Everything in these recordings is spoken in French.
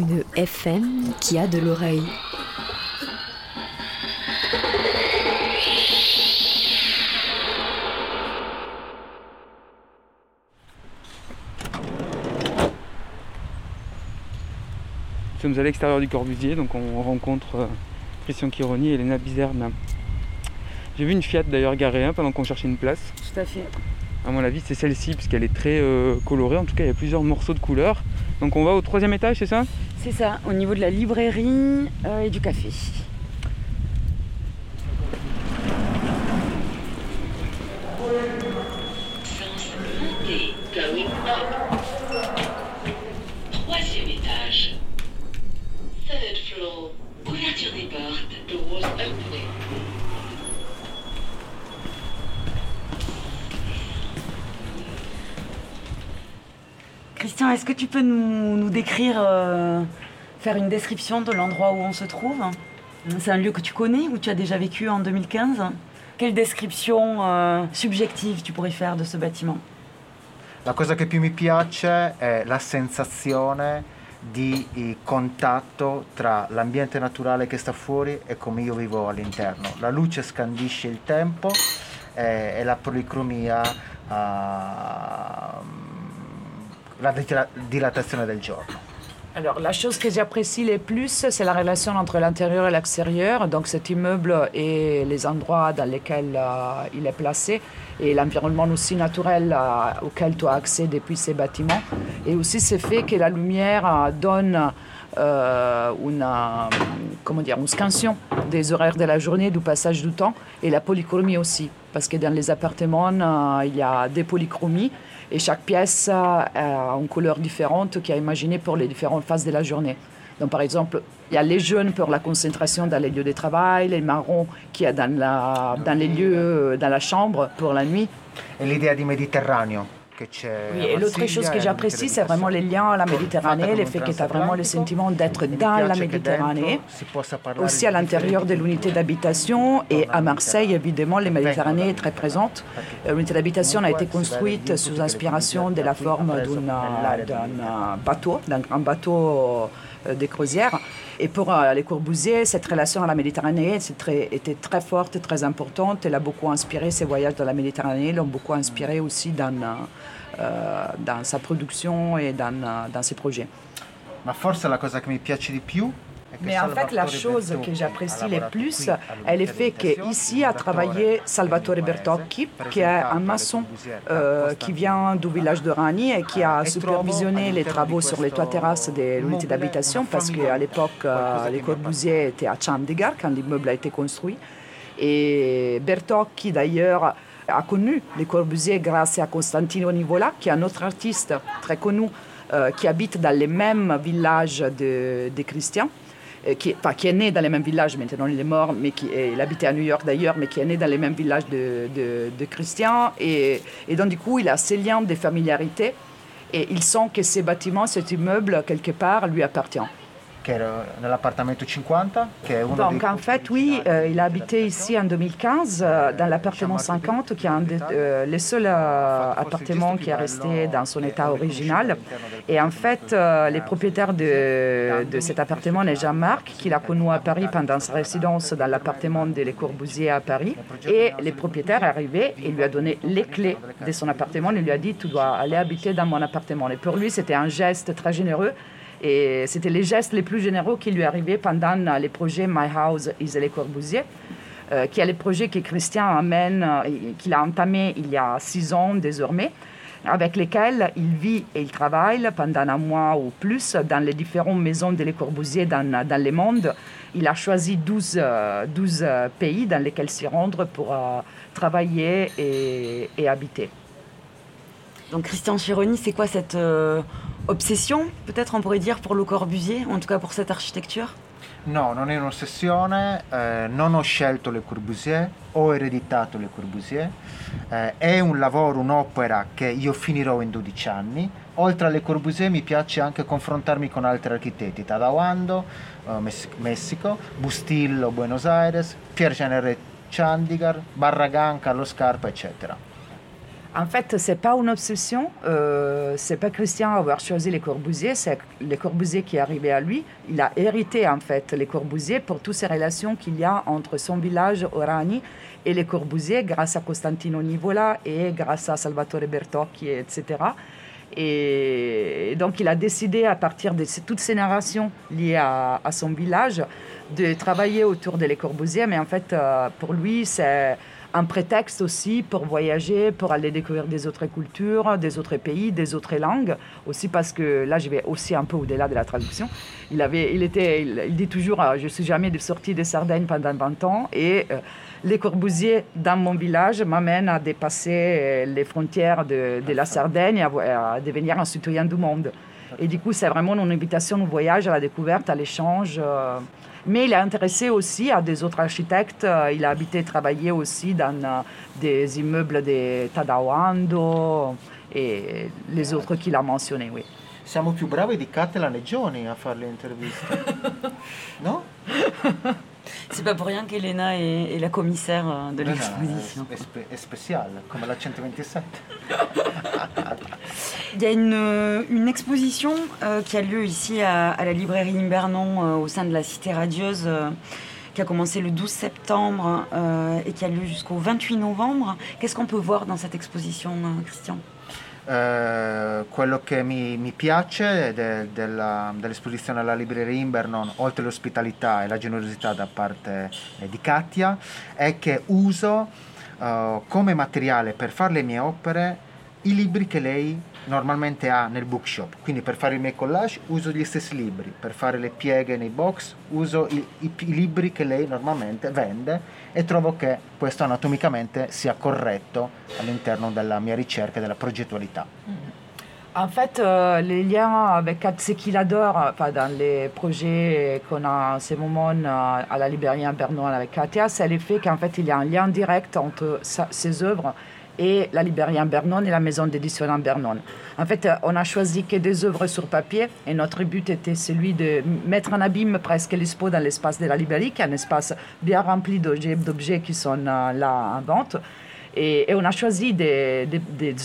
Une FM qui a de l'oreille. Nous sommes à l'extérieur du Corbusier, donc on rencontre euh, Christian Chironi et Elena Bizerne. J'ai vu une Fiat d'ailleurs garée hein, pendant qu'on cherchait une place. Tout à fait. À mon avis, c'est celle-ci, puisqu'elle est très euh, colorée. En tout cas, il y a plusieurs morceaux de couleurs. Donc on va au troisième étage, c'est ça? C'est ça, au niveau de la librairie euh, et du café. Décrire, euh, faire une description de l'endroit où on se trouve C'est un lieu que tu connais, où tu as déjà vécu en 2015 Quelle description euh, subjective tu pourrais faire de ce bâtiment La cosa che più mi piace è la sensazione di eh, contatto tra l'ambiente naturale che sta fuori e come io vivo all'interno. La luce scandisce il tempo eh, e la policromia ah, la dila- dilatazione del giorno. Alors, la chose que j'apprécie le plus, c'est la relation entre l'intérieur et l'extérieur. Donc, cet immeuble et les endroits dans lesquels euh, il est placé et l'environnement aussi naturel euh, auquel tu as accès depuis ces bâtiments. Et aussi ce fait que la lumière euh, donne une, comment dire, une scansion des horaires de la journée, du passage du temps et la polychromie aussi. Parce que dans les appartements, euh, il y a des polychromies et chaque pièce euh, a une couleur différente qui est imaginée pour les différentes phases de la journée. Donc, par exemple, il y a les jaunes pour la concentration dans les lieux de travail, les marrons qui est dans, la, dans les lieux, euh, dans la chambre pour la nuit. E l'idea di Mediterraneo che c'è. Oui, a et l'autre chose que j'apprécie, c'est vraiment les liens à la Méditerranée, le fait que tu as vraiment le sentiment d'être dans la Méditerranée. Aussi à l'intérieur de l'unité d'habitation et à Marseille, évidemment, la Méditerranée est très présente. Euh, L'unité d'habitation a été construite sous inspiration de la forme d'un bateau, d'un grand bateau euh, de croisière. Et pour euh, les Corbusier, cette relation à la Méditerranée très- était très forte, très importante. Elle a beaucoup inspiré ses voyages dans la Méditerranée, l'ont beaucoup inspiré aussi dans, euh, dans sa production et dans, euh, dans ses projets. Ma forse la cosa che mi piace di più è che Mais en fait, la Salvatore chose que j'apprécie le plus, est le fait qu'ici a travaillé Salvatore Bertocchi, qui est un maçon euh, qui vient du village de Rani et qui a supervisionné les travaux sur les toits terrasses de l'unité d'habitation parce qu'à l'époque, euh, les Corbusier étaient à Chandigarh quand l'immeuble a été construit. Et Bertocchi, d'ailleurs, a connu les Corbusier grâce à Constantino Nivola, qui est un autre artiste très connu euh, qui habite dans les mêmes villages de, Christian. euh, Qui, enfin, qui est né dans les mêmes villages, maintenant il est mort, mais qui il habitait à New York d'ailleurs, mais qui est né dans les mêmes villages de, de, de. Et, et donc du coup, il a ces liens de familiarité et il sent que ces bâtiments, cet immeuble, quelque part, lui appartient. Che era nell'appartamento 50, che è uno Donc dei en fait, oui, euh, il a habité ici en 2015 euh, dans l'appartement 50, qui est un euh, seuls euh, appartements qui est resté dans son état original. Et en fait, euh, les propriétaires de, de cet appartement est Jean-Marc, qu'il a connu à Paris pendant sa résidence dans l'appartement de Les Corbusiers à Paris. Et les propriétaires est arrivé et lui a donné les clés de son appartement. Il lui a dit, tu dois aller habiter dans mon appartement. Et pour lui, c'était un geste très généreux. Et c'était les gestes les plus généreux qui lui arrivaient pendant euh, les projets My House is Les Corbusiers, euh, qui est le projet que Christian amène, euh, qu'il a entamé il y a six ans désormais, avec lesquels il vit et il travaille pendant un mois ou plus dans les différentes maisons de Les Corbusiers dans, dans le monde. Il a choisi 12, euh, 12 euh, pays dans lesquels s'y rendre pour euh, travailler et, habiter. Donc Christian Chironi, c'est quoi cette euh, obsession, peut-être on pourrait dire, pour Le Corbusier, en tout cas pour cette architecture No, non è un'ossessione, eh, non ho scelto Le Corbusier, ho ereditato Le Corbusier, eh, è un lavoro, un'opera che io finirò in 12 anni. Oltre a Le Corbusier mi piace anche confrontarmi con altri architetti, Tadawando, eh, Mess- Messico, Bustillo, Buenos Aires, Pierre Genere Chandigarh, Barragan, Carlo Scarpa, eccetera. En fait, c'est pas une obsession. Euh, c'est pas Christian avoir choisi les Corbusiers, c'est les Corbusiers qui est arrivé à lui. Il a hérité en fait les Corbusiers pour toutes ces relations qu'il y a entre son village Orani et les Corbusiers, grâce à Costantino Nivola et grâce à Salvatore Bertocchi, etc. Et donc, il a décidé, à partir de toutes ces narrations liées à, son village, de travailler autour de Les Corbusiers. Mais en fait, euh, pour lui, c'est un prétexte aussi pour voyager, pour aller découvrir des autres cultures, des autres pays, des autres langues. Aussi parce que là, je vais aussi un peu au-delà de la traduction. Il, avait, il, était, il, dit toujours euh, Je ne suis jamais sorti de Sardaigne pendant 20 ans. Et euh, les Corbusiers dans mon village m'amènent à dépasser euh, les frontières de, la Sardaigne et à, devenir un citoyen du monde. Et du coup, c'est vraiment une invitation au voyage, à la découverte, à l'échange. Mais il est intéressé aussi à des autres architectes. Euh, Il a habité et travaillé aussi dans euh, des immeubles de Tadawando et les autres qu'il a mentionnés, oui. Siamo più bravi di Catalan e Johnny a fare le interviste, no? C'est pas pour rien qu'Elena est, est la commissaire euh, de l'exposition. è speciale, come la 127. Il y a une, euh, une exposition euh, qui a lieu ici à, à la librairie Imbernon euh, au sein de la Cité Radieuse euh, qui a commencé le 12 septembre euh, et qui a lieu jusqu'au 28 novembre. Qu'est-ce qu'on peut voir dans cette exposition, euh, Christian? Eh, quello che mi, mi piace de- della- dell'esposizione alla libreria Imbernon, oltre l'ospitalità e la generosità da parte eh, di Katia, è che uso eh, come materiale per fare le mie opere i libri che lei normalmente ha nel bookshop. Quindi per fare i miei collage uso gli stessi libri, per fare le pieghe nei box uso i, i- i libri che lei normalmente vende e trovo che questo anatomicamente sia corretto all'interno della mia ricerca e della progettualità. En fait, euh, les liens avec qu'il adore enfin, dans les projets qu'on a en ce moment euh, à la librairie à Bernon avec Katia, c'est le fait qu'en fait, il y a un lien direct entre sa- ses œuvres et la librairie à Bernon et la maison d'édition à Bernon. En fait, euh, on a choisi que des œuvres sur papier et notre but était celui de mettre en abîme presque l'expo dans l'espace de la librairie, qui est un espace bien rempli d'objets d'objets qui sont euh, là en vente. Et, on a choisi des,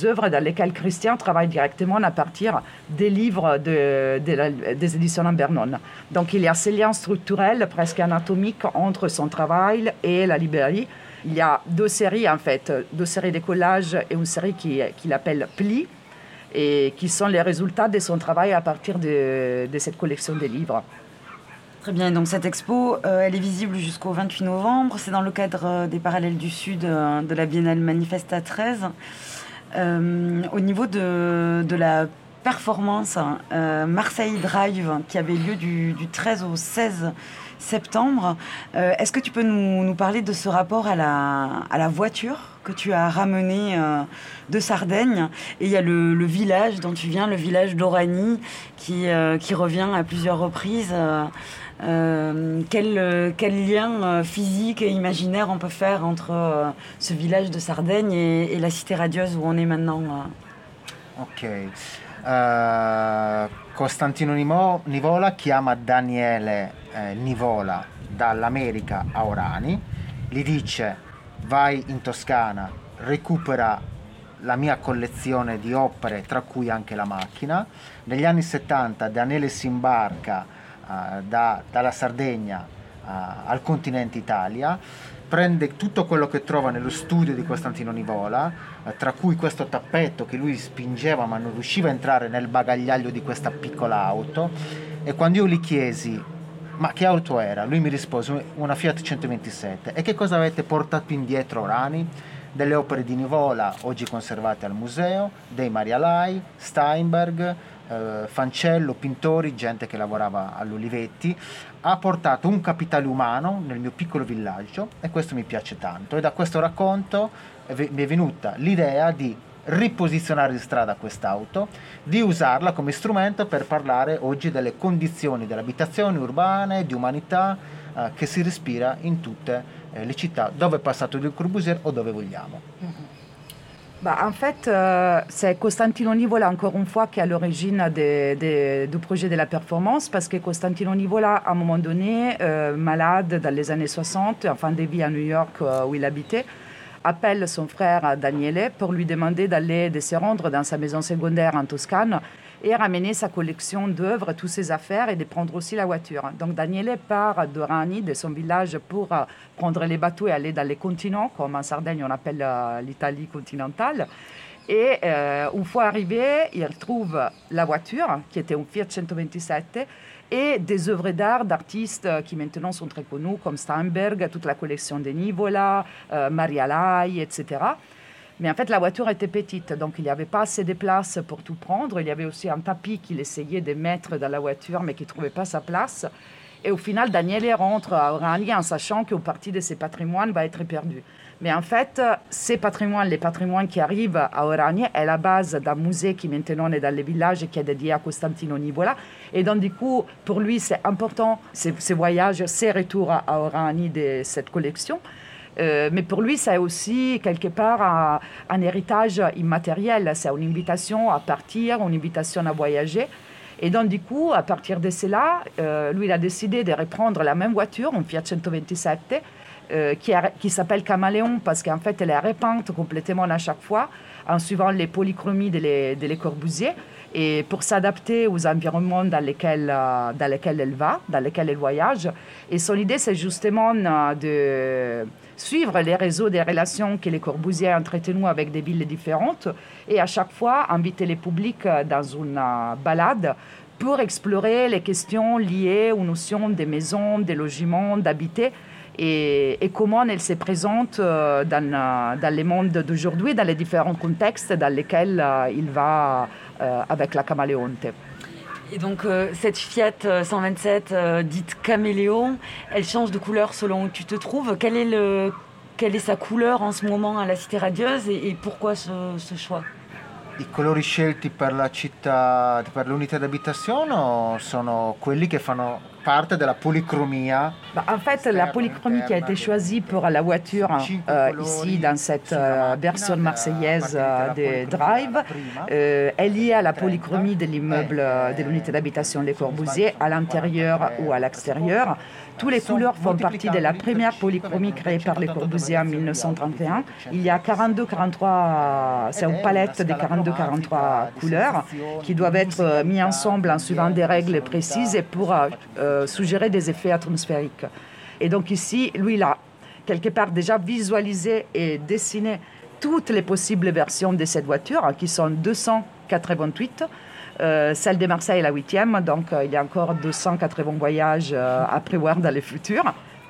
œuvres dans lesquelles Christian travaille directement à partir des livres des éditions en Bernon. Donc il y a ce lien structurel, presque anatomique, entre son travail et la librairie. Il y a deux séries en fait, deux séries de collages et une série qui- qu'il appelle Pli, et qui sont les résultats de son travail à partir de cette collection de livres. Très bien, donc cette expo, euh, elle est visible jusqu'au 28 novembre. C'est dans le cadre euh, des Parallèles du Sud euh, de la Biennale Manifesta 13. Euh, au niveau de, de la performance Marseille Drive, qui avait lieu du, du 13 au 16 septembre, est-ce que tu peux nous, parler de ce rapport à la, à la voiture que tu as ramené de Sardaigne? Et il y a le, le village dont tu viens, le village d'Orani, qui, qui revient à plusieurs reprises. Euh, quel, quel lien euh, physique et imaginaire on peut faire entre euh, ce village de Sardaigne et, et la cité radieuse où on est maintenant Ok. eh, Costantino Nivola chiama Daniele eh, Nivola dall'America a Orani, gli dice vai in Toscana, recupera la mia collezione di opere, tra cui anche la macchina. Negli anni 70 Daniele si imbarca da- dalla Sardegna eh, al continente Italia, prende tutto quello che trova nello studio di Costantino Nivola, eh, tra cui questo tappetto che lui spingeva ma non riusciva a entrare nel bagagliaio di questa piccola auto e quando io gli chiesi ma che auto era? Lui mi rispose una Fiat 127 e che cosa avete portato indietro Orani? Delle opere di Nivola oggi conservate al museo, dei Marialai, Steinberg, eh, Fancello, pittori, gente che lavorava all'Olivetti, ha portato un capitale umano nel mio piccolo villaggio e questo mi piace tanto e da questo racconto mi è venuta l'idea di riposizionare in strada quest'auto, di usarla come strumento per parlare oggi delle condizioni delle abitazioni urbane, di umanità eh, che si respira in tutte eh, le città dove è passato il Corbusier o dove vogliamo. Bah, en fait, euh, c'est Costantino Nivola, encore une fois, qui est à l'origine du projet de la performance, parce que Costantino Nivola, à un moment donné, euh, malade dans les années 60, en fin de vie à New York euh, où il habitait, appelle son frère Daniele pour lui demander d'aller de se rendre dans sa maison secondaire en Toscane et ramener sa collection d'œuvres, toutes ses affaires et de prendre aussi la voiture. Donc Daniele part d'Orani, de son village, pour euh, prendre les bateaux et aller dans les continents, comme en Sardaigne on appelle euh, l'Italie continentale. Et euh, une fois arrivé, il retrouve la voiture, qui était une Fiat 127, et des œuvres d'art d'artistes qui maintenant sont très connus, comme Steinberg, toute la collection de Nivola, euh, Maria Lai, etc. Mais en fait, la voiture était petite, donc il n'y avait pas assez de place pour tout prendre. Il y avait aussi un tapis qu'il essayait de mettre dans la voiture, mais qui ne trouvait pas sa place. Et au final, Daniele rentre à Orani en sachant qu'une partie de ses patrimoines va être perdue. Mais en fait, ces patrimoines, les patrimoines qui arrivent à Orani, est la base d'un musée qui maintenant est dans le village et qui est dédié à Costantino Nivola. Et donc, du coup, pour lui, c'est important, ces, voyages, ces retours à, à Orani de cette collection. Euh, mais pour lui, c'est aussi quelque part un, héritage immatériel. C'est une invitation à partir, une invitation à voyager. Et donc, du coup, à partir de cela, euh, lui, il a décidé de reprendre la même voiture, une Fiat 127, euh, qui, s'appelle Caméléon, parce qu'en fait, elle est repeinte complètement à chaque fois, en suivant les polychromies de les, de Corbusier, et pour s'adapter aux environnements dans lesquels, dans lesquels elle va, dans lesquels elle voyage. Et son idée, c'est justement de suivre les réseaux des relations que les Corbusier entretenues avec des villes différentes, et à chaque fois, inviter les publics euh, dans une balade pour explorer les questions liées aux notions des maisons, des logements, d'habiter et, comment elles se présentent euh, dans, euh, dans le monde d'aujourd'hui, dans les différents contextes dans lesquels euh, il va avec la Camaleonte. Et donc euh, cette Fiat euh, 127 euh, dite caméléon, elle change de couleur selon où tu te trouves. Est le, quelle est sa couleur en ce moment à la Cité Radieuse et, et pourquoi ce, ce choix? I colori scelti per la città, per l'unità d'abitazione sono quelli che fanno parte della policromia Bah, en fait, la polychromie qui a été choisie pour la voiture euh, ici dans cette euh, version marseillaise euh, de Drive euh, est liée à la polychromie de l'immeuble euh, de l'unité d'habitation Les Corbusier à l'intérieur ou à l'extérieur. Toutes les couleurs font partie de la première polychromie créée par Les Corbusier en 1931. Il y a 42-43, c'est une palette de 42-43 couleurs qui doivent être euh, mis ensemble en suivant des règles précises et pour euh, euh, suggérer des effets atmosphériques. Et donc ici, lui, il a quelque part déjà visualisé et dessiné toutes les possibles versions de cette voiture, hein, qui sont 288. Euh, celle de Marseille est la huitième, donc euh, il y a encore 280 voyages euh, à prévoir dans le futur.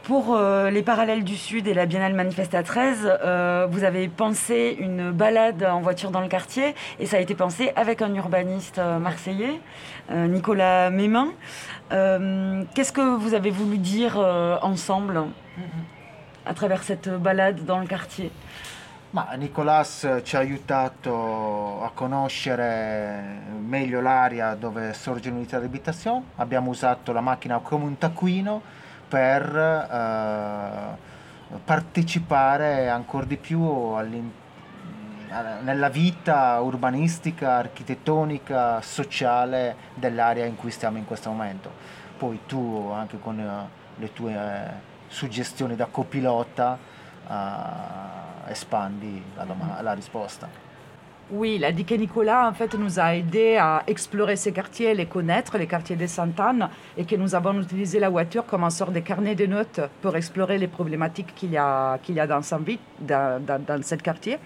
Pour les parallèles du Sud et la Biennale Manifesta 13, euh, vous avez pensé une balade en voiture dans le quartier et ça a été pensé avec un urbaniste marseillais, Nicolas Mémin. Qu'est-ce que vous avez voulu dire ensemble à travers cette balade dans le quartier? Ma Nicolas ci ha aiutato a conoscere meglio l'area dove sorge l'unità di abitazione. Abbiamo usato la macchina come un taccuino per eh, partecipare ancora di più nella vita urbanistica, architettonica, sociale dell'area in cui stiamo in questo momento. Poi tu anche con eh, le tue eh, suggestioni da copilota eh, espandi la, doma- la risposta. Oui, il a dit que Nicolas, en fait, nous a aidé à explorer ces quartiers, les connaître, les quartiers de Sainte-Anne, et que nous avons utilisé la voiture comme un sort de carnet de notes pour explorer les problématiques qu'il y a, qu'il y a dans, vie, dans, dans, dans ce quartier.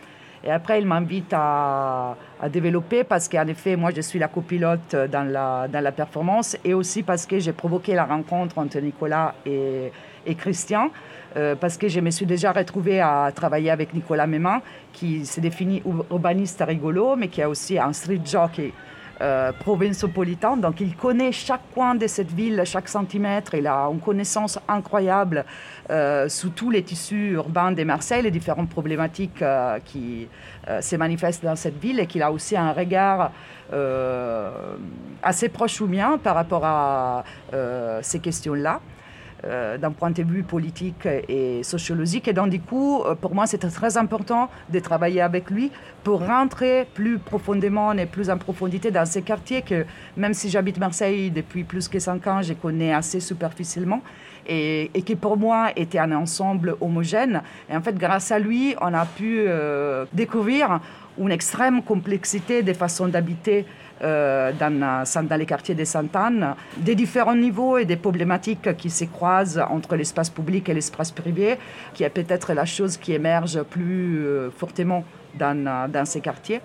Et après, il m'invite à, à, développer parce qu'en effet, moi, je suis la copilote dans la, dans la performance et aussi parce que j'ai provoqué la rencontre entre Nicolas et, et Christian. Euh, parce que je me suis déjà retrouvée à travailler avec Nicolas Méman, qui s'est défini urbaniste rigolo, mais qui est aussi un street jockey euh. Donc il connaît chaque coin de cette ville, chaque centimètre. Il a une connaissance incroyable euh, sous tous les tissus urbains de Marseille, les différentes problématiques euh, qui euh, se manifestent dans cette ville, et qu'il a aussi un regard assez proche ou mien par rapport à ces questions-là. Euh, d'un point de vue politique et sociologique. Et donc, du coup, euh, pour moi, c'était très important de travailler avec lui pour rentrer plus profondément et plus en profondité dans ces quartiers que, même si j'habite Marseille depuis plus que cinq ans, je connais assez superficiellement. Et, qui pour moi était un ensemble homogène. Et en fait, grâce à lui, on a pu euh, découvrir une extrême complexité des façons d'habiter euh, dans, dans, les quartiers de Sainte-Anne, des différents niveaux et des problématiques qui se croisent entre l'espace public et l'espace privé, qui est peut-être la chose qui émerge plus euh, fortement dans, dans ces quartiers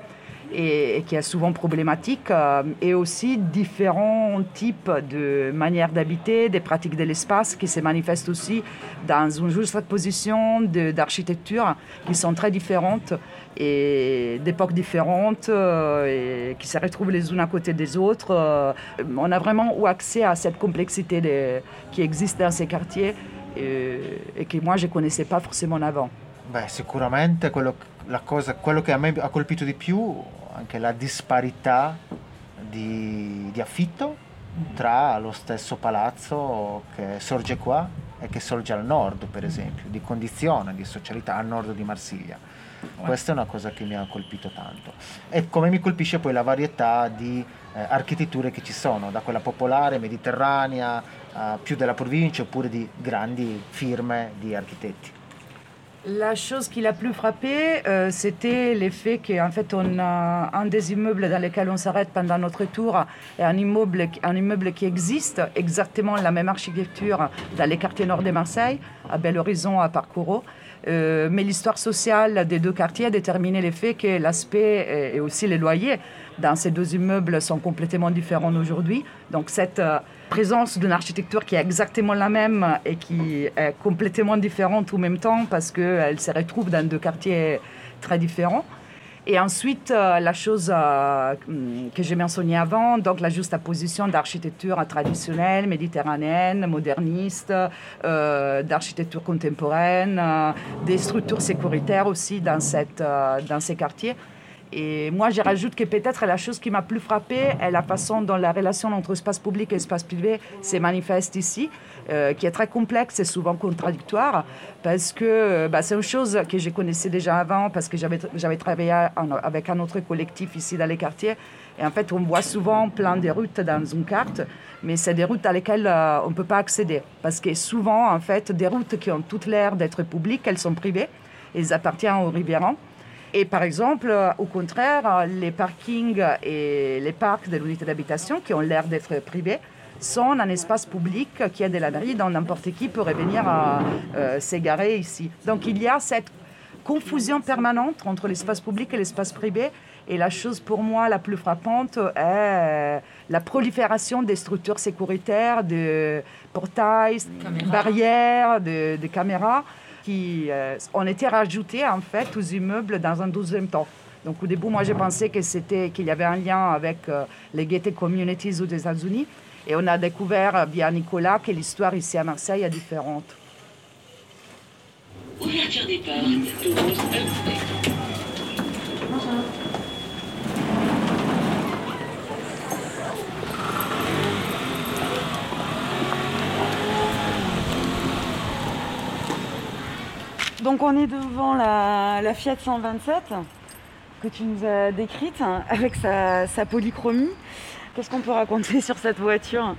et, qui est souvent problématique, euh, et aussi différents types de manières d'habiter, des pratiques de l'espace qui se manifestent aussi dans une juste position d'architecture qui sont très différentes et d'époques différentes euh, et qui se retrouvent les unes à côté des autres. Euh, on a vraiment eu accès à cette complexité de, qui existe dans ces quartiers et, et che moi je connaissais pas forcément avant. Beh, sicuramente quello, la cosa, quello che a me ha colpito di più anche la disparità di, di affitto tra lo stesso palazzo che sorge qua e che sorge al nord, per esempio, di condizione, di socialità al nord di Marsiglia. Questa è una cosa che mi ha colpito tanto. E come mi colpisce poi la varietà di eh, architetture che ci sono, da quella popolare, mediterranea, eh, più della provincia, oppure di grandi firme di architetti. La chose qui l'a plus frappé, euh, c'était l'effet qu'en fait, on a un des immeubles dans lesquels on s'arrête pendant notre tour est un immeuble, un immeuble qui existe, exactement la même architecture dans les quartiers nord de Marseille, à Bel Horizon, à Parcouro. Euh, mais l'histoire sociale des deux quartiers a déterminé l'effet que l'aspect et aussi les loyers dans ces deux immeubles sont complètement différents aujourd'hui. Donc cette euh, présence d'une architecture qui est exactement la même et qui est complètement différente en même temps parce qu'elle se retrouve dans deux quartiers très différents. Et ensuite, euh, la chose euh, que j'ai mentionnée avant, donc la juxtaposition d'architecture traditionnelle, méditerranéenne, moderniste, euh, d'architecture contemporaine, euh, des structures sécuritaires aussi dans, cette, euh, dans ces quartiers. Et moi, je rajoute que peut-être la chose qui m'a plus frappée est la façon dont la relation entre espace public et espace privé se manifeste ici, euh, qui est très complexe et souvent contradictoire, parce que bah, c'est une chose que je connaissais déjà avant, parce que j'avais travaillé avec un autre collectif ici dans les quartiers. Et en fait, on voit souvent plein de routes dans une carte, mais c'est des routes à lesquelles euh, on ne peut pas accéder, parce que souvent, en fait, des routes qui ont toute l'air d'être publiques, elles sont privées, elles appartiennent aux riverains. Et par exemple, au contraire, les parkings et les parcs de l'unité d'habitation qui ont l'air d'être privés sont un espace public qui est de la mairie dont n'importe qui pourrait venir euh, s'égarer ici. Donc il y a cette confusion permanente entre l'espace public et l'espace privé. Et la chose pour moi la plus frappante est la prolifération des structures sécuritaires, de portails, Caméra. barrières, de, de caméras qui euh, ont été rajoutés en fait aux immeubles dans un deuxième temps. Donc au début, moi, je pensais que c'était qu'il y avait un lien avec euh, les gated communities aux États-Unis, et on a découvert via Nicolas que l'histoire ici à Marseille est différente. Ouverture des portes Donc on est devant la, la Fiat 127. que tu nous as décrite, avec sa, sa polychromie. Qu'est-ce qu'on peut raconter sur cette voiture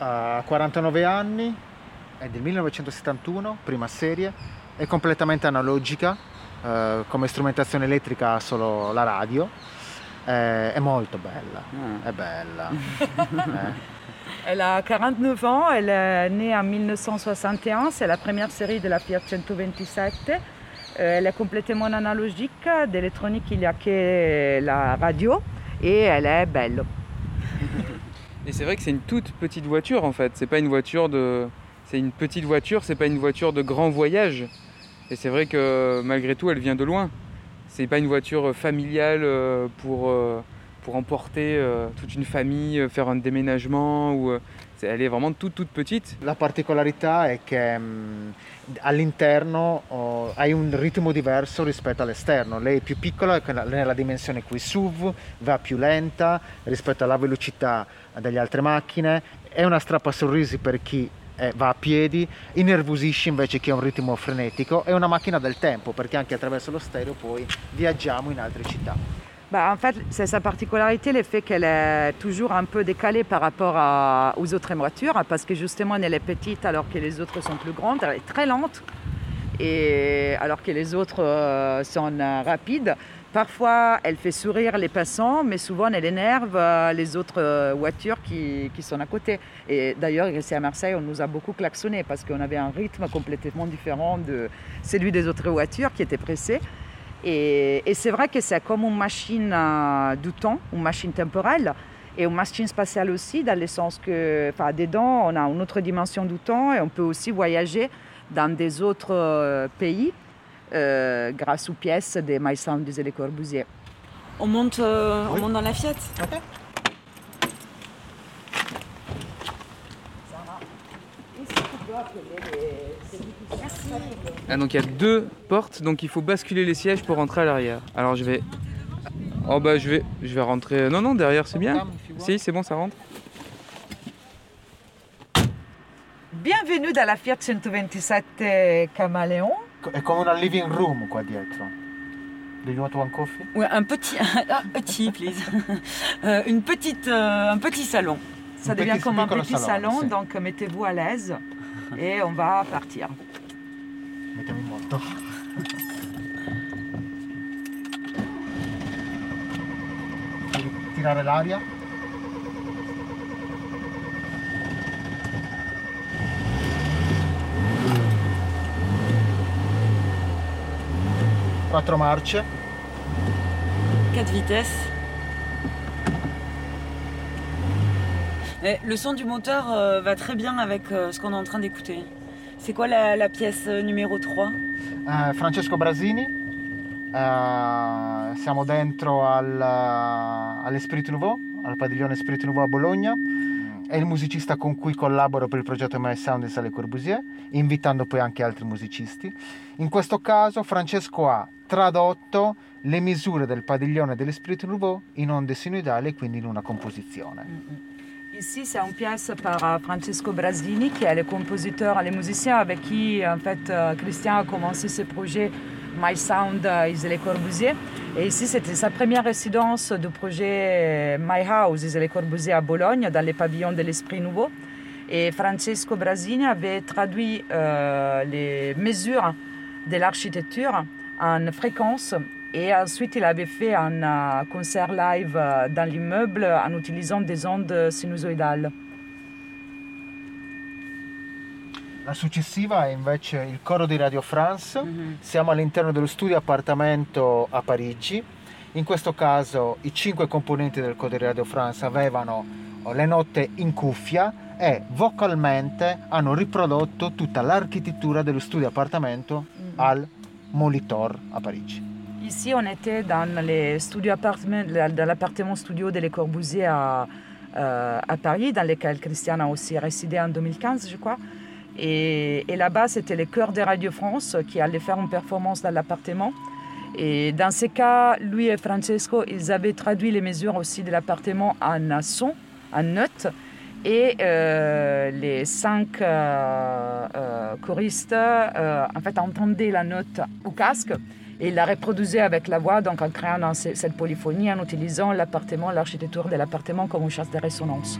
Ha 49 anni, è del 1971, prima serie, è completamente analogica, eh, come strumentazione elettrica ha solo la radio, eh, è molto bella, Ah. è bella. eh. Elle a 49 ans, elle est née en 1961, c'est la première série de la Fiat 127. Euh, elle est complètement analogique, d'électronique il n'y a que la radio et elle est belle. Et c'est vrai que c'est une toute petite voiture en fait. C'est pas une voiture de. C'est une petite voiture, c'est pas une voiture de grand voyage. Et c'est vrai que malgré tout, elle vient de loin. C'est pas une voiture familiale euh, pour, euh, pour emporter euh, toute une famille, euh, faire un déménagement. Ou, euh, elle est vraiment toute toute petite. La particolarità è che mh, all'interno oh, hai un ritmo diverso rispetto all'esterno. Lei è più piccola che la- nella dimensione qui SUV, va più lenta rispetto alla velocità delle altre macchine, è una strappa sorrisi per chi eh, va a piedi, innervosisce invece chi ha un ritmo frenetico, è una macchina del tempo perché anche attraverso lo stereo poi viaggiamo in altre città. Bah, en fait, c'est sa particularité, le fait qu'elle est toujours un peu décalée par rapport aux autres voitures, parce que justement, elle est petite alors que les autres sont plus grandes. Elle est très lente, et alors que les autres euh, sont euh, rapides. Parfois, elle fait sourire les passants, mais souvent, elle énerve euh, les autres voitures qui, qui sont à côté. Et d'ailleurs, ici à Marseille, on nous a beaucoup klaxonné parce qu'on avait un rythme complètement différent de celui des autres voitures qui étaient pressées. Et, et c'est vrai que c'est comme une machine euh, du temps, une machine temporelle et une machine spatiale aussi, dans le sens que, enfin, dedans, on a une autre dimension du temps et on peut aussi voyager dans des autres euh, pays euh, grâce aux pièces de My Sound de Le Corbusier. on monte, euh, on monte dans la Fiat Ah, donc il y a deux portes, donc il faut basculer les sièges pour rentrer à l'arrière. Alors je vais. Oh bah je vais, je vais rentrer. Non non derrière c'est bien. Si c'est bon ça rentre. Bienvenue dans la Fiat 127 Camaleon. È come una living room qua dietro. Do you want one coffee? Ouais, un petit, ah, petit, please. Euh, une petite, euh, un petit salon. Ça Un devient petit- comme un petit salon, donc mettez-vous à l'aise et on va partir. Mettiamo in moto. Devi tirare l'aria. Quattro marce. 4 vitesses. Et le son du moteur euh, va très bien avec euh, ce qu'on est en train d'écouter. C'est quoi la, la pièce euh, numéro 3 Eh, Francesco Brasini. Eh, siamo dentro al, all'Esprit Nouveau, al padiglione Esprit Nouveau a Bologna. È il musicista con cui collaboro per il progetto My Sound in Sale Corbusier, invitando poi anche altri musicisti. In questo caso Francesco ha tradotto le misure del padiglione dell'Esprit Nouveau in onde sinusoidali e quindi in una composizione. Ici, c'est une pièce par euh, Francesco Brasini, qui est le compositeur le musicien avec qui, en fait, euh, Christian a commencé ce projet My Sound euh, is Corbusier. Et ici, c'était sa première résidence du projet My House is Le Corbusier à Bologne, dans les pavillons de l'Esprit Nouveau. Et Francesco Brasini avait traduit les mesures de l'architecture en fréquence et ensuite il avait fait un euh, concert live euh, dans l'immeuble en utilisant des ondes sinusoidales. La successiva è invece il coro di Radio France. Siamo all'interno dello studio appartamento a Parigi. In questo caso i cinque componenti del coro di Radio France avevano oh, le note in cuffia e vocalmente hanno riprodotto tutta l'architettura dello studio appartamento al Molitor a Parigi. Ici, on était dans, les l'appartement studio de Le Corbusier à, euh, à Paris, dans lequel Christian a aussi résidé en 2015, je crois. Et, là-bas, c'était le chœur de Radio France qui allait faire une performance dans l'appartement. Et dans ce cas, lui et Francesco, ils avaient traduit les mesures aussi de l'appartement en son, en notes. Et euh, les cinq euh, choristes, en fait, entendaient la note au casque. Il la reproduisait avec la voix, donc en créant cette polyphonie, en utilisant l'appartement, l'architecture de l'appartement comme une chasse de résonance.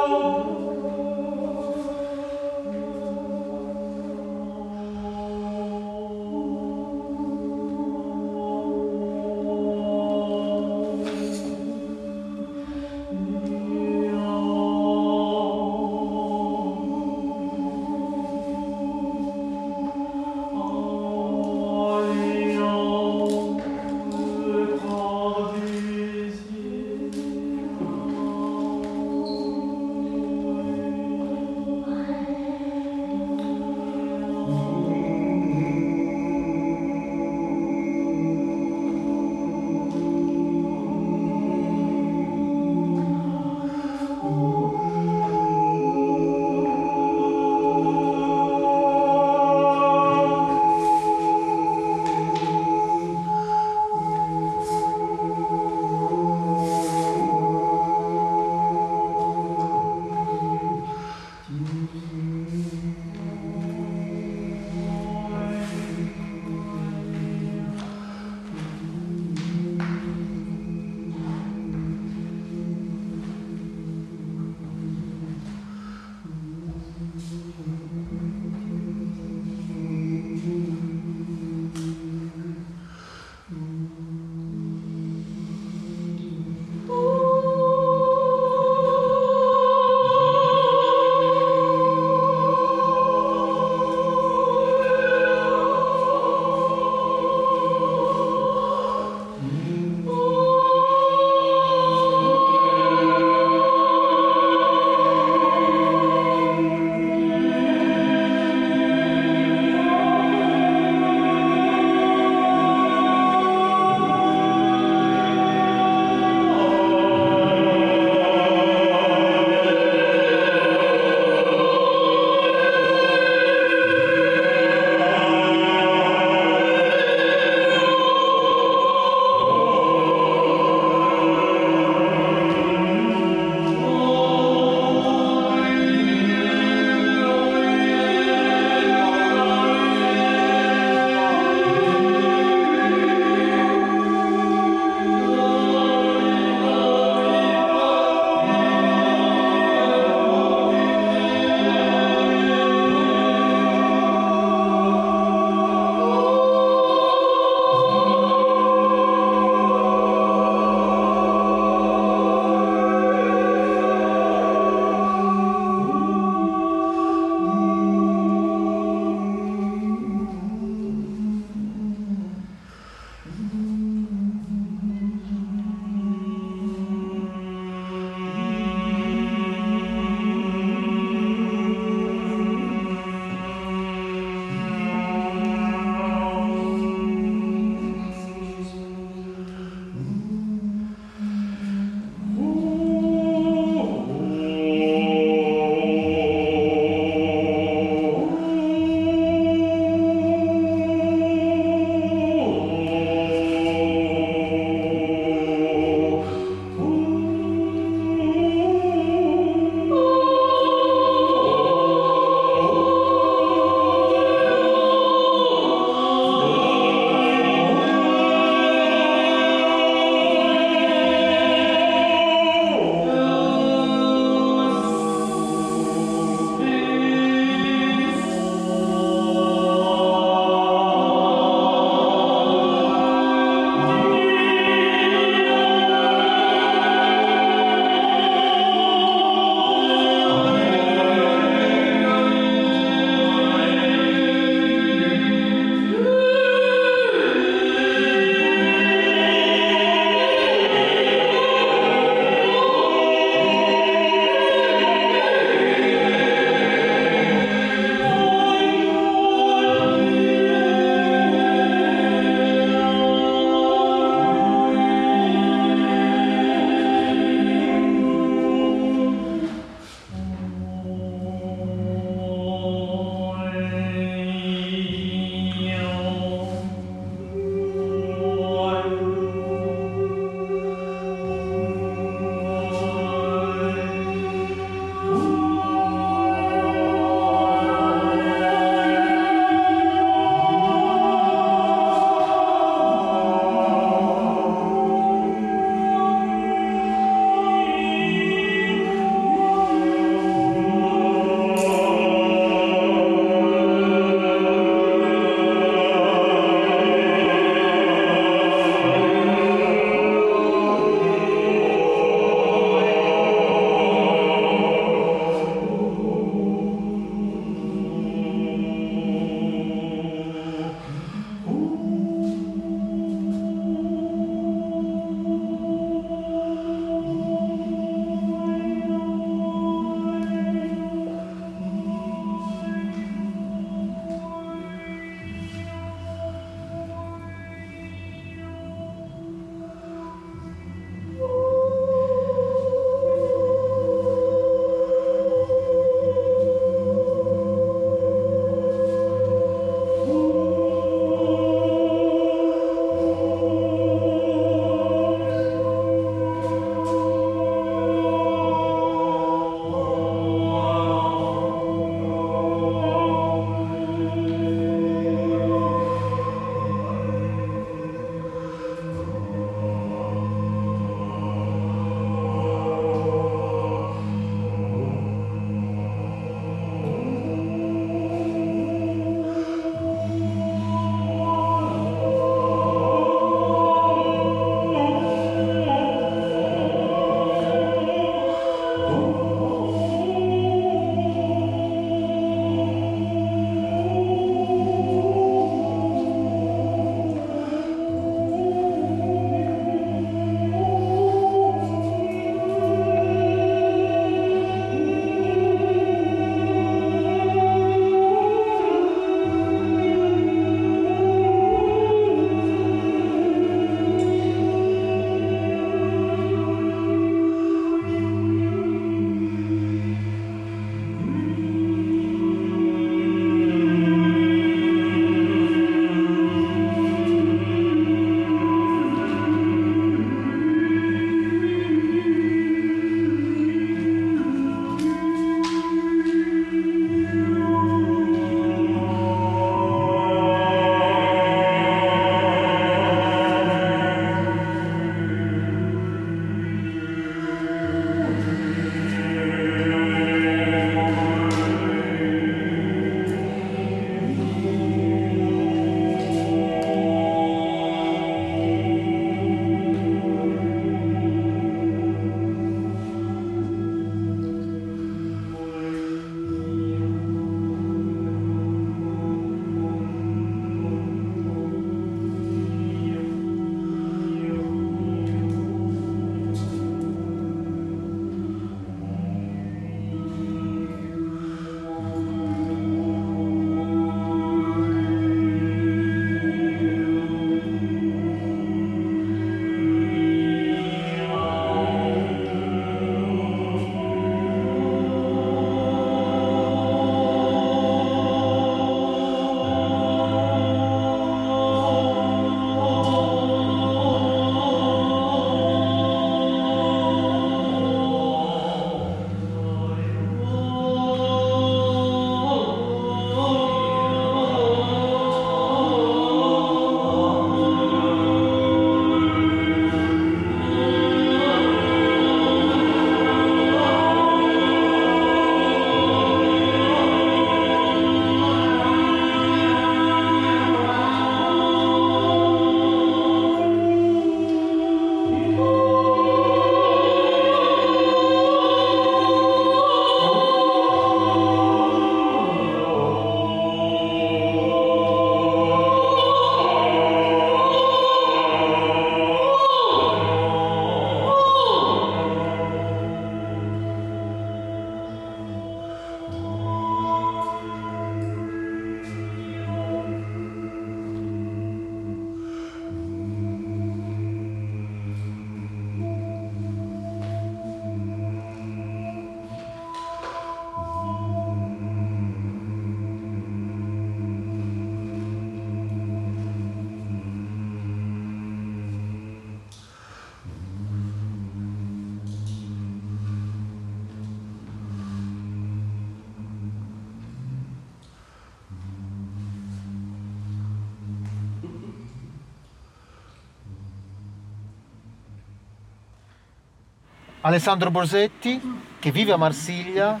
Alessandro Borsetti che vive a Marsiglia.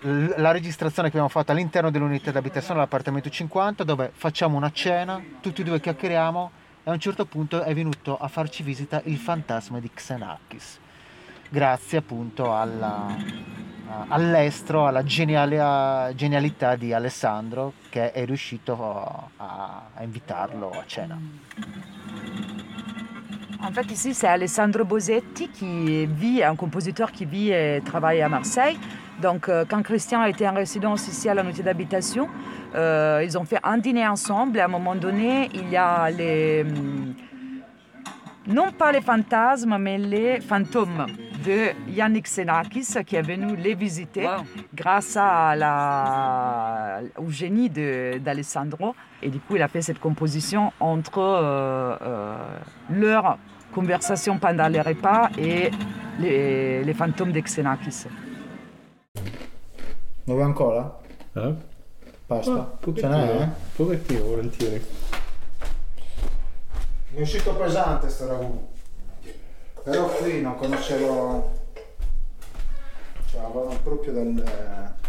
La registrazione che abbiamo fatto all'interno dell'unità d'abitazione all'appartamento 50 dove facciamo una cena, tutti e due chiacchieriamo e a un certo punto è venuto a farci visita il fantasma di Xenakis. Grazie appunto alla, all'estro, alla geniale- genialità di Alessandro che è riuscito a, a invitarlo a cena. En fait, ici, c'est Alessandro Bosetti qui vit, un compositeur qui vit et travaille à Marseille. Donc, euh, quand Christian était en résidence ici à la unité d'habitation, euh, ils ont fait un dîner ensemble. Et à un moment donné, il y a les. hum, Non pas les fantasmes, mais les fantômes de Yannick Xenakis qui est venu les visiter grâce à la, au génie de- d'Alessandro. Et du coup, il a fait cette composition entre euh, euh, leur conversation pendant les repas et les, les fantômes de Xenakis. Ne vuoi ancora? Eh? Basta? Un Ce n'è? eh? pochettino, volentieri. Mi è uscito pesante sto ragù. Però qui non conoscevo. Cioè, proprio del. E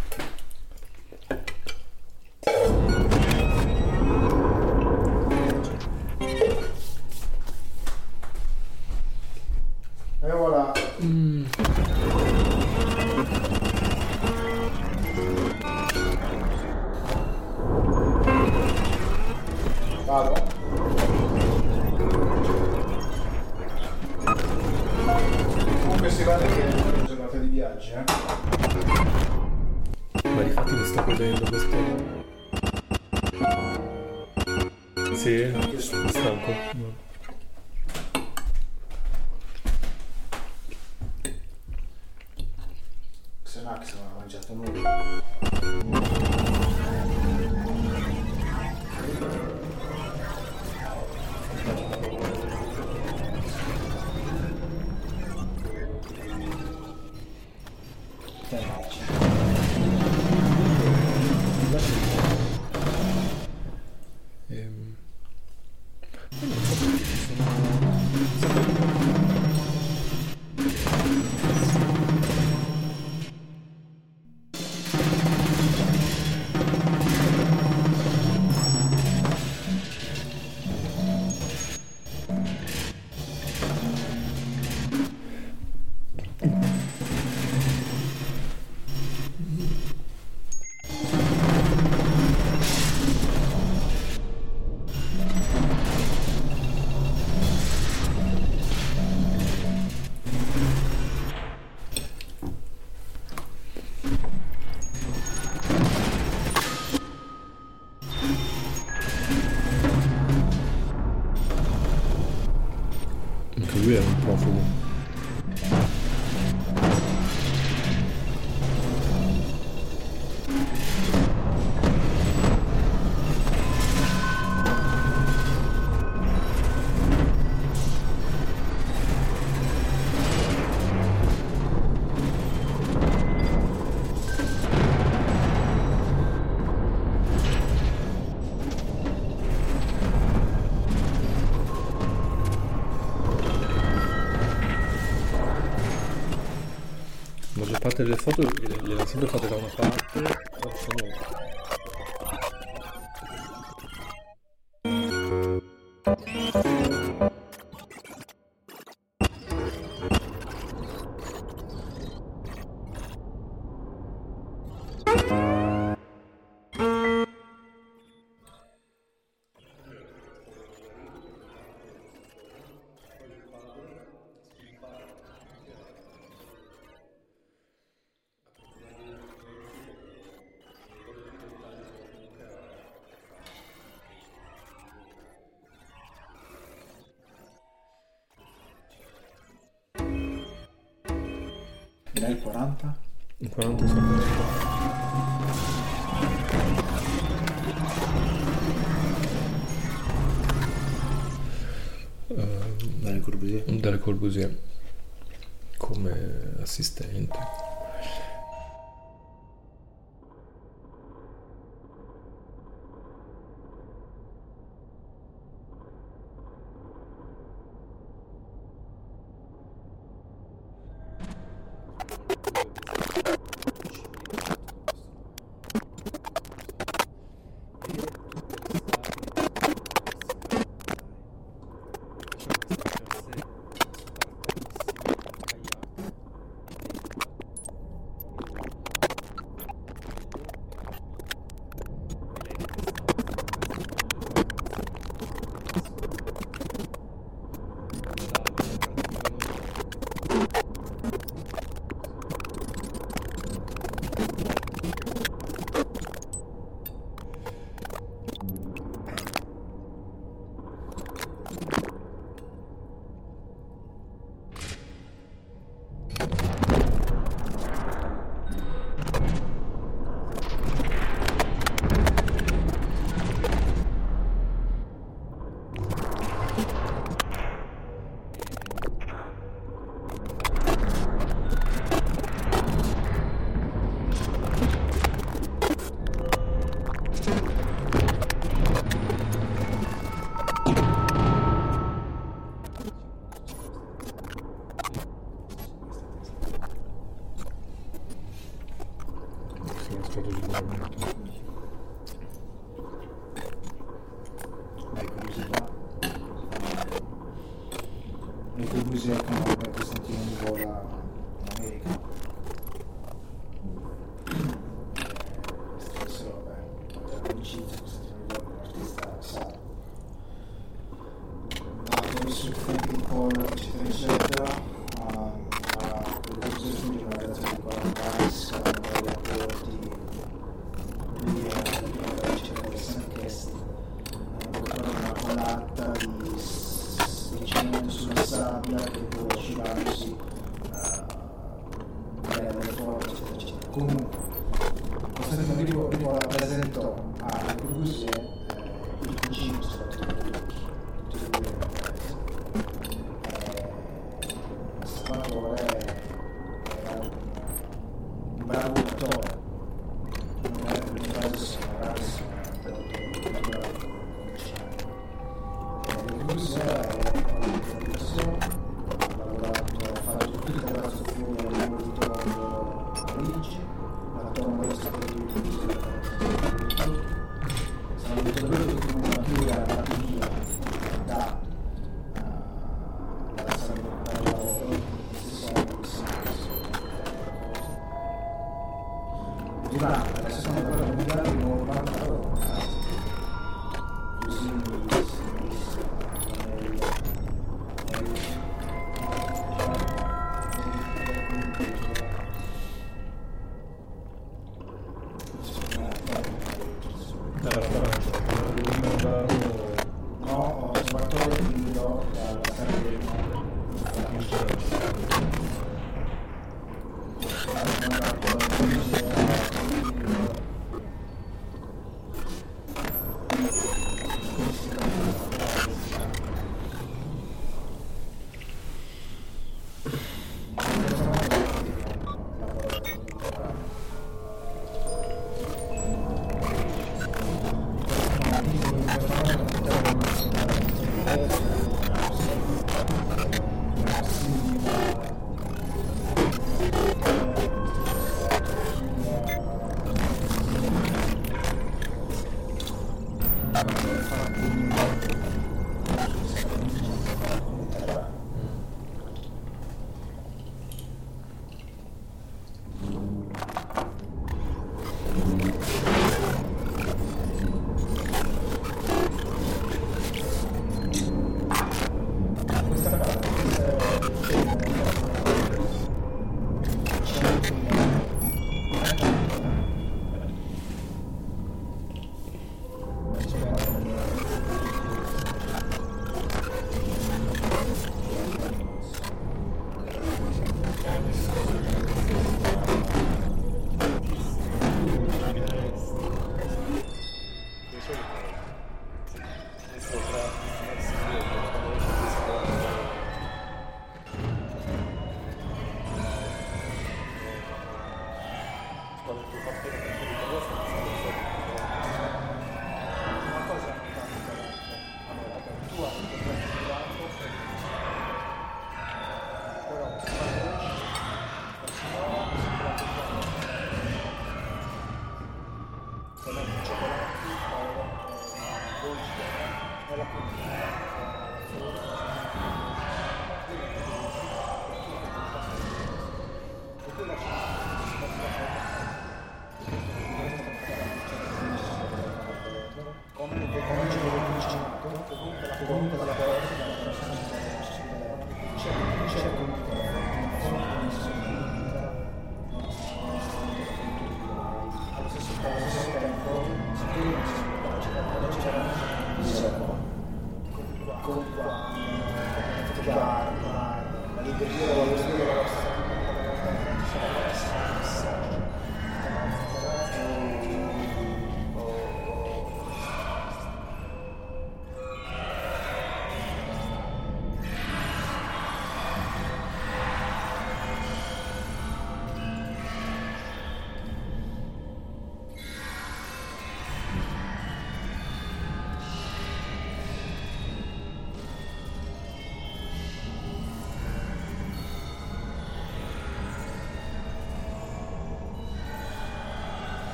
işte le foto, le, le, Direi il 40. In 40 sono Dalle Corbusier. Dalle Corbusier come assistente. Rappresentò a Corbusier eh, il cugino soprattutto di tutti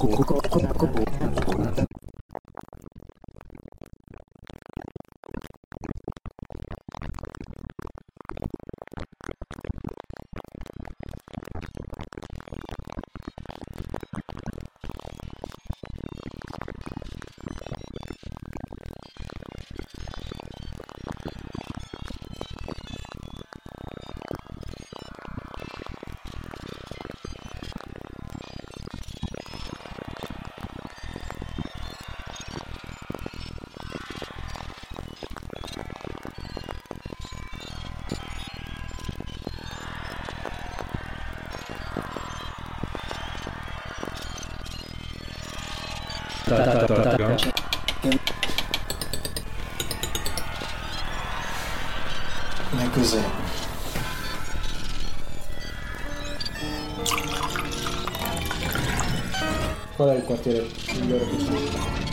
Ta ta ta ta ta. Ma cos'è? Qual è il quartiere migliore che c'è?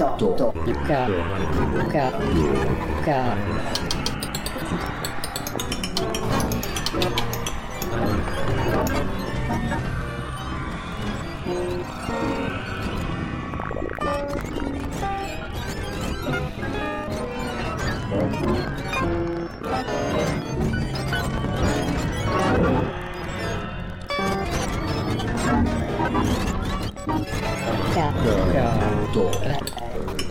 do do do ga ga ga。Yeah. yeah. Third.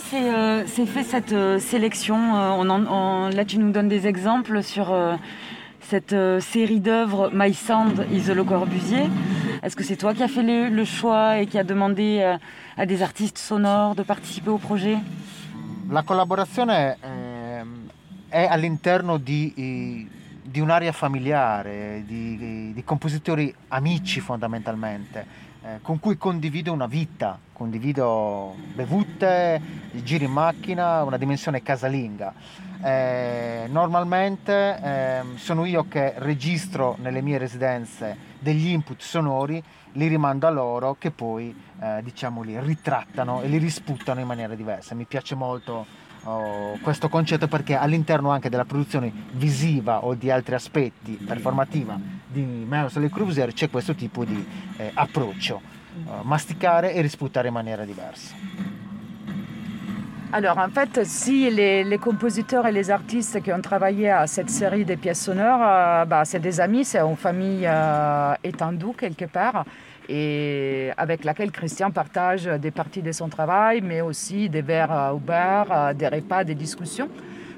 S'est euh, fait cette euh, sélection Euh, on on- Là, tu nous donnes des exemples sur cette série d'œuvres My Sound is Le Corbusier. Est-ce que c'est toi qui as fait le, choix et qui a demandé à des artistes sonores de participer au projet? La collaborazione ehm, è all'interno di, di un'area familiare, di, di compositori amici fondamentalmente, eh, con cui condivido una vita, condivido bevute, giri in macchina, una dimensione casalinga. Eh, normalmente ehm, sono io che registro nelle mie residenze degli input sonori, li rimando a loro che poi eh, diciamo li ritrattano e li risputtano in maniera diversa. Mi piace molto oh, questo concetto perché all'interno anche della produzione visiva o di altri aspetti performativa di Meus Le Corbusier c'è questo tipo di eh, approccio, eh, masticare e risputtare in maniera diversa. Alors en fait, si les, les compositeurs et les artistes qui ont travaillé à cette série des pièces sonores, euh, bah, c'est des amis, c'est une famille euh, étendue quelque part, et avec laquelle Christian partage des parties de son travail, mais aussi des verres euh, des repas, des discussions.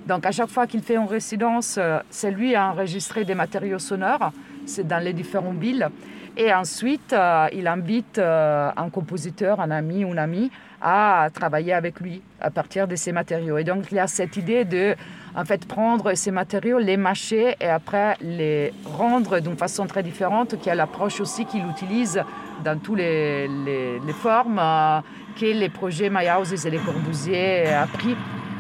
Donc à chaque fois qu'il fait une résidence, euh, c'est lui qui a enregistré des matériaux sonores, c'est dans les différentes villes. Et ensuite, euh, il invite euh, un compositeur, un ami, une amie à travailler avec lui à partir de ces matériaux. Et donc, il y a cette idée de en fait, prendre ces matériaux, les mâcher et après les rendre d'une façon très différente, qui est l'approche aussi qu'il utilise dans toutes les, les- les formes euh, que les projets Mayhauses et les Corbusier a pris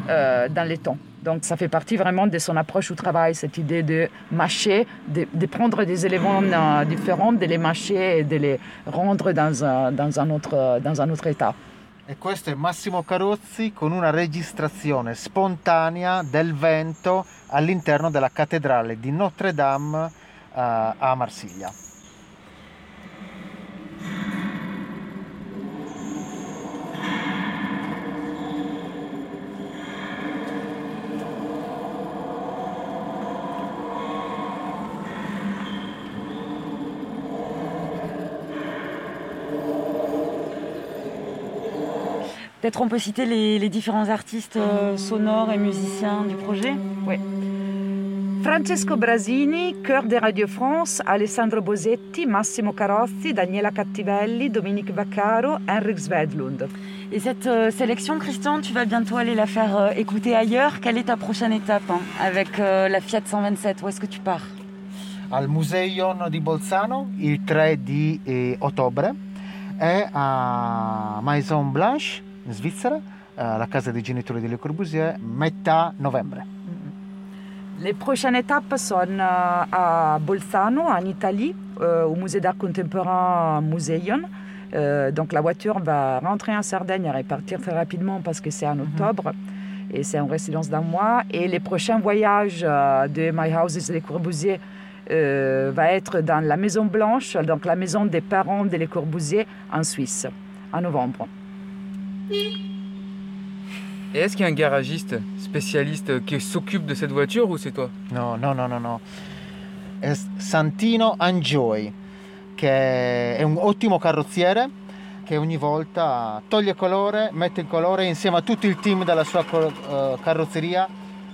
euh, dans les temps. Donc ça fait partie vraiment de son approche au travail, cette idée de mâcher, de, de prendre des éléments euh, différents, de les mâcher et de les rendre dans un, dans un, autre, dans un autre état. E questo è Massimo Carozzi con una registrazione spontanea del vento all'interno della cattedrale di Notre Dame eh, a Marsiglia. Peut-être on peut citer les, les différents artistes euh, sonores et musiciens du projet Oui. Francesco Brasini, chœur de Radio France, Alessandro Bosetti, Massimo Carozzi, Daniela Cattivelli, Dominique Vaccaro, Henrik Svedlund. Et cette euh, sélection, Christian, tu vas bientôt aller la faire euh, écouter ailleurs. Quelle est ta prochaine étape hein, avec euh, la Fiat 127 Où est-ce que tu pars? Al Museion di Bolzano il 3 di eh, ottobre e a Maison Blanche in Svizzera, eh, la casa dei genitori di Le Corbusier, metà novembre. Les prochaines étapes sont euh, à Bolzano, en Italie, euh, au musée d'art contemporain Museion. Euh, donc la voiture va rentrer en Sardaigne et repartir très rapidement parce que c'est en octobre et c'est en résidence d'un mois. Et les prochains voyages de My Houses Les Corbusier va être dans la Maison Blanche, donc la maison des parents de Les Corbusier en Suisse, en novembre. Et est-ce qu'il y a un garagiste spécialiste qui s'occupe de cette voiture ou c'est toi No, no, no, no, no. È Santino Angioi, che è un ottimo carrozziere che ogni volta toglie colore, mette il colore insieme a tutto il team della sua eh, carrozzeria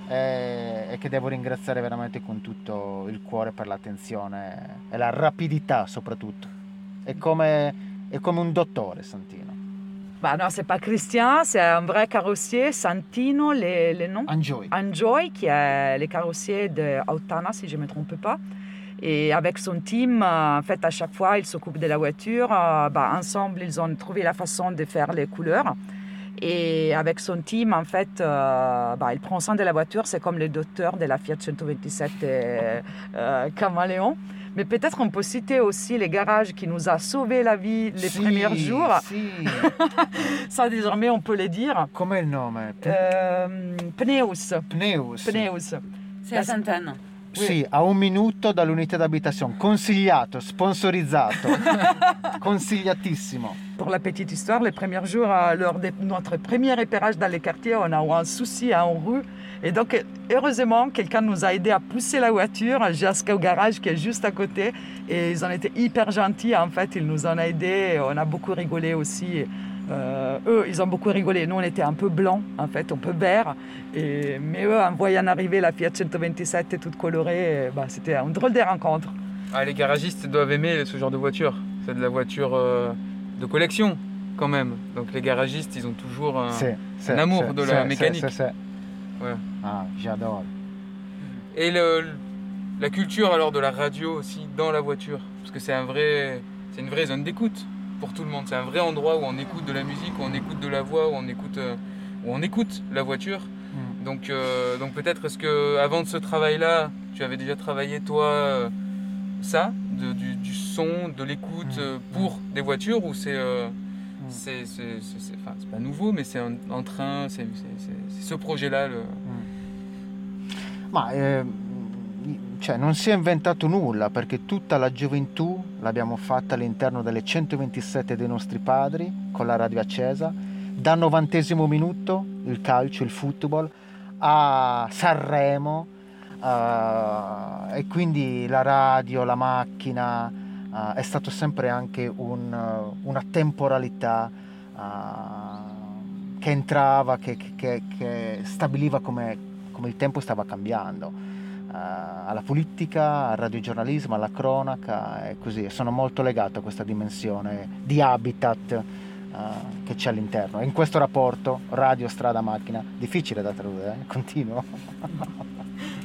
eh, e che devo ringraziare veramente con tutto il cuore per l'attenzione e la rapidità soprattutto. È come, è come un dottore Santino. Bah non, c'est pas Christian, c'est un vrai carrossier, Santino, les, les noms? Angioi. Enjoy, qui est le carrossier de Autana, si je ne me trompe pas. Et avec son team, euh, en fait, à chaque fois, ils s'occupent de la voiture. Euh, bah, ensemble, ils ont trouvé la façon de faire les couleurs. Et avec son team, en fait, euh, bah, il prend soin de la voiture. C'est comme le docteur de la Fiat 127 et, euh, Caméléon. Mais peut-être on peut citer aussi les garages qui nous a sauvé la vie les premiers jours. Ça, désormais, on peut le dire. Com'è il nome? P- Euh, Pneus. Pneus. Pneus. C'est à Sainte-Anne. Sì, a un minuto dall'unità d'abitazione. Consigliato, sponsorizzato. Consigliatissimo. Pour la petite histoire, les premiers jours, euh, lors de notre premier repérage dans les quartiers, on a eu un souci en rue. Et donc, heureusement, quelqu'un nous a aidé à pousser la voiture jusqu'au garage qui est juste à côté. Et ils ont été hyper gentils. En fait, ils nous ont aidés. On a beaucoup rigolé aussi Euh, eux, ils ont beaucoup rigolé. Nous, on était un peu blancs, en fait, un peu verts. Mais eux, en voyant arriver la Fiat 127 toute colorée, bah, c'était un drôle de rencontre. Ah, les garagistes doivent aimer ce genre de voiture. C'est de la voiture euh, de collection, quand même. Donc les garagistes, ils ont toujours un, amour de la mécanique. Ouais. Ah, j'adore. Et le- la culture alors de la radio aussi dans la voiture, parce que c'est un vrai, c'est une vraie zone d'écoute pour tout le monde. C'est un vrai endroit où on écoute de la musique, où on écoute de la voix, où on écoute, euh, où on écoute la voiture. Mm. Donc, euh, donc peut-être est-ce que avant de ce travail-là, tu avais déjà travaillé toi euh, ça, de- du, du son, de l'écoute Mm. euh, pour des voitures ou c'est euh, Mm. c'est c'est- enfin, pas nouveau, mais c'est en, en train, c'est ce projet-là. le- Ma eh, cioè, non si è inventato nulla perché tutta la gioventù l'abbiamo fatta all'interno delle 127 dei nostri padri con la radio accesa, dal novantesimo minuto il calcio, il football, a Sanremo eh, e quindi la radio, la macchina eh, è stato sempre anche un, eh, una temporalità che entrava, che, che- che stabiliva come come il tempo stava cambiando, alla politica, al radiogiornalismo, alla cronaca e così. Sono molto legato a questa dimensione di habitat eh, che c'è all'interno. In questo rapporto radio, strada, macchina, difficile da tradurre, eh? continuo.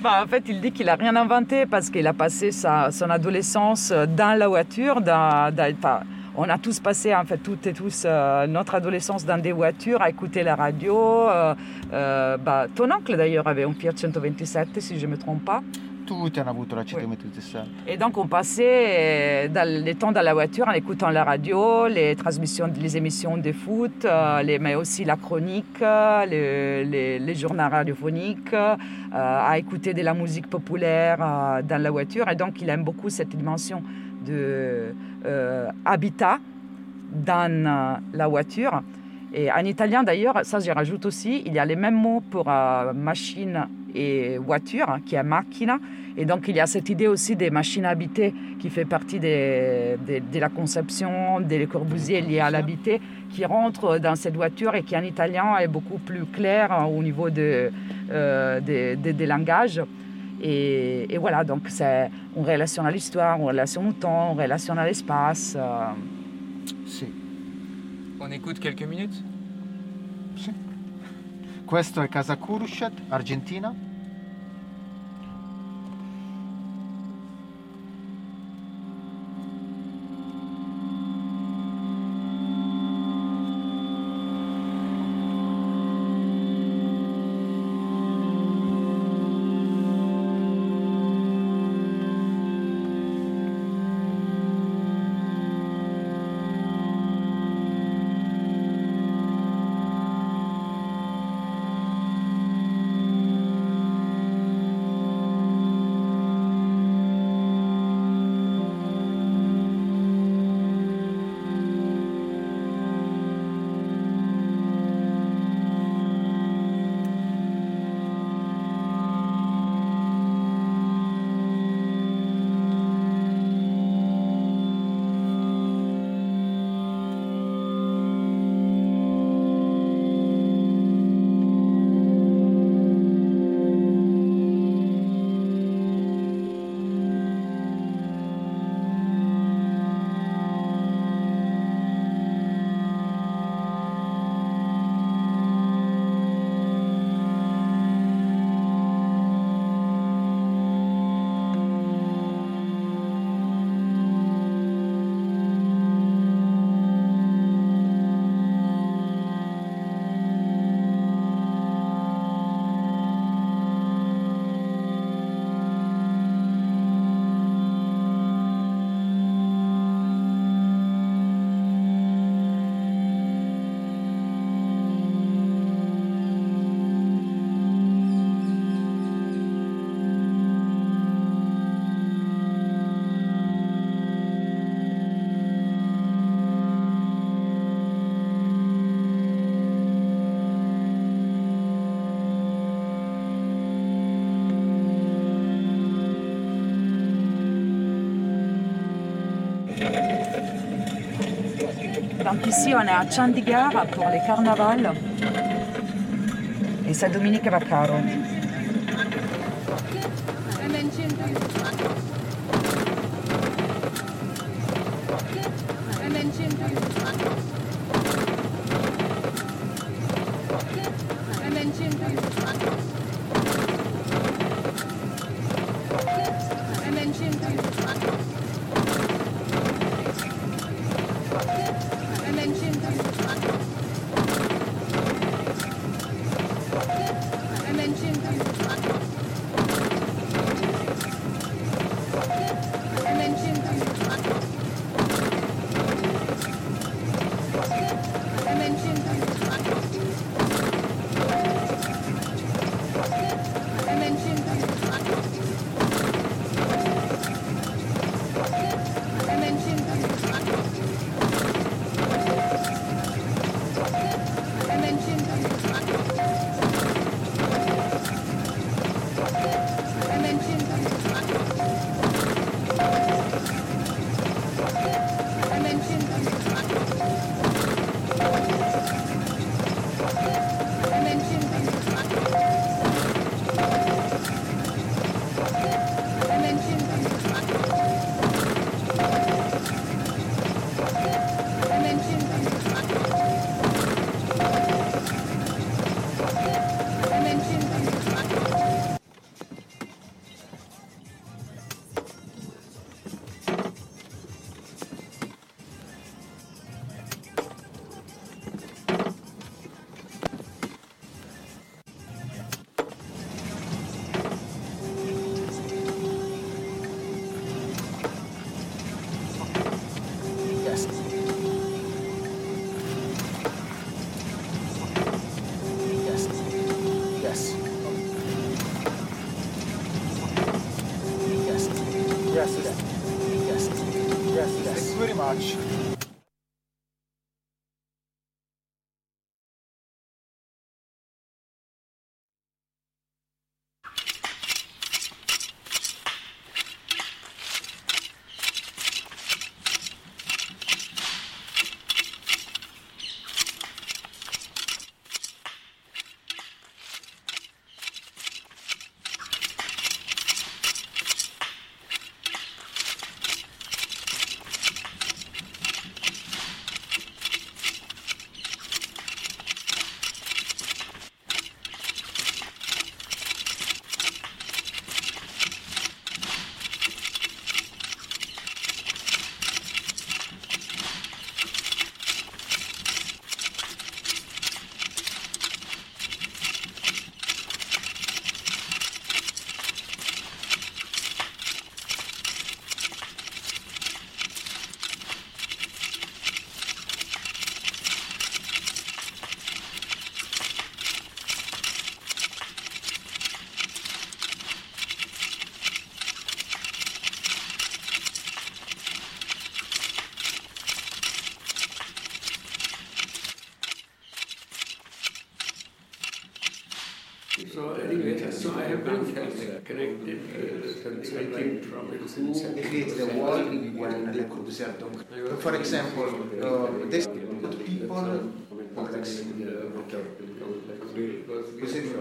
Bah, en fait, il dit qu'il n'a rien inventé parce qu'il a passé son adolescence dans la voiture. On a tous passé, en fait, toutes et tous, euh, notre adolescence dans des voitures, à écouter la radio. euh, euh, bah, ton oncle, d'ailleurs, avait un Fiat 127, si je ne me trompe pas. Tutti hanno avuto la 127. Et donc, on passait euh, dans les temps dans la voiture en écoutant la radio, les transmissions, les émissions de foot, euh, les- mais aussi la chronique, euh, le- les, les journaux radiophoniques, euh, à écouter de la musique populaire euh, dans la voiture. Et donc, il aime beaucoup cette dimension de euh, habitat dans la voiture. Et en italien, d'ailleurs, ça j'y rajoute aussi, il y a les mêmes mots pour machine et voiture, hein, qui est macchina. Et donc, il y a cette idée aussi des machines habitées qui fait partie des- des- de la conception des Corbusier liés à l'habité, qui rentre dans cette voiture et qui en italien est beaucoup plus clair hein, au niveau de, euh, des- des- des langages. Et, et voilà, donc c'est une relation à l'histoire, une relation au temps, une relation à l'espace. euh. Sì, On écoute quelques minutes? Questo è Casa Kurushet, Argentina. On est à Chandigarh pour les carnavals. Et c'est Dominique Vaccaro. So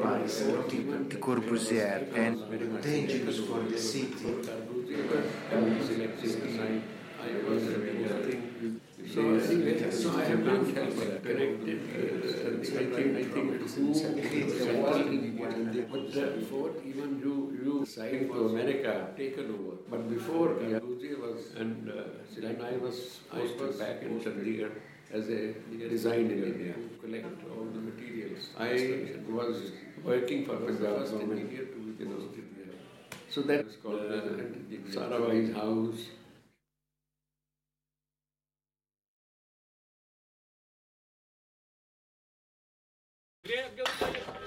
Rimane Corbusier and dangerous for the city So anyway, so I have done connected uh, I think, but uh, before even you, you signed to America taken over. But before, Corbusier was, and uh, then I was, I was back in Chandigarh as a design engineer, collect all the materials. I was working for Punjab government. You know. So that is called uh, uh Sarabhai's house. Yeah, go, go, go.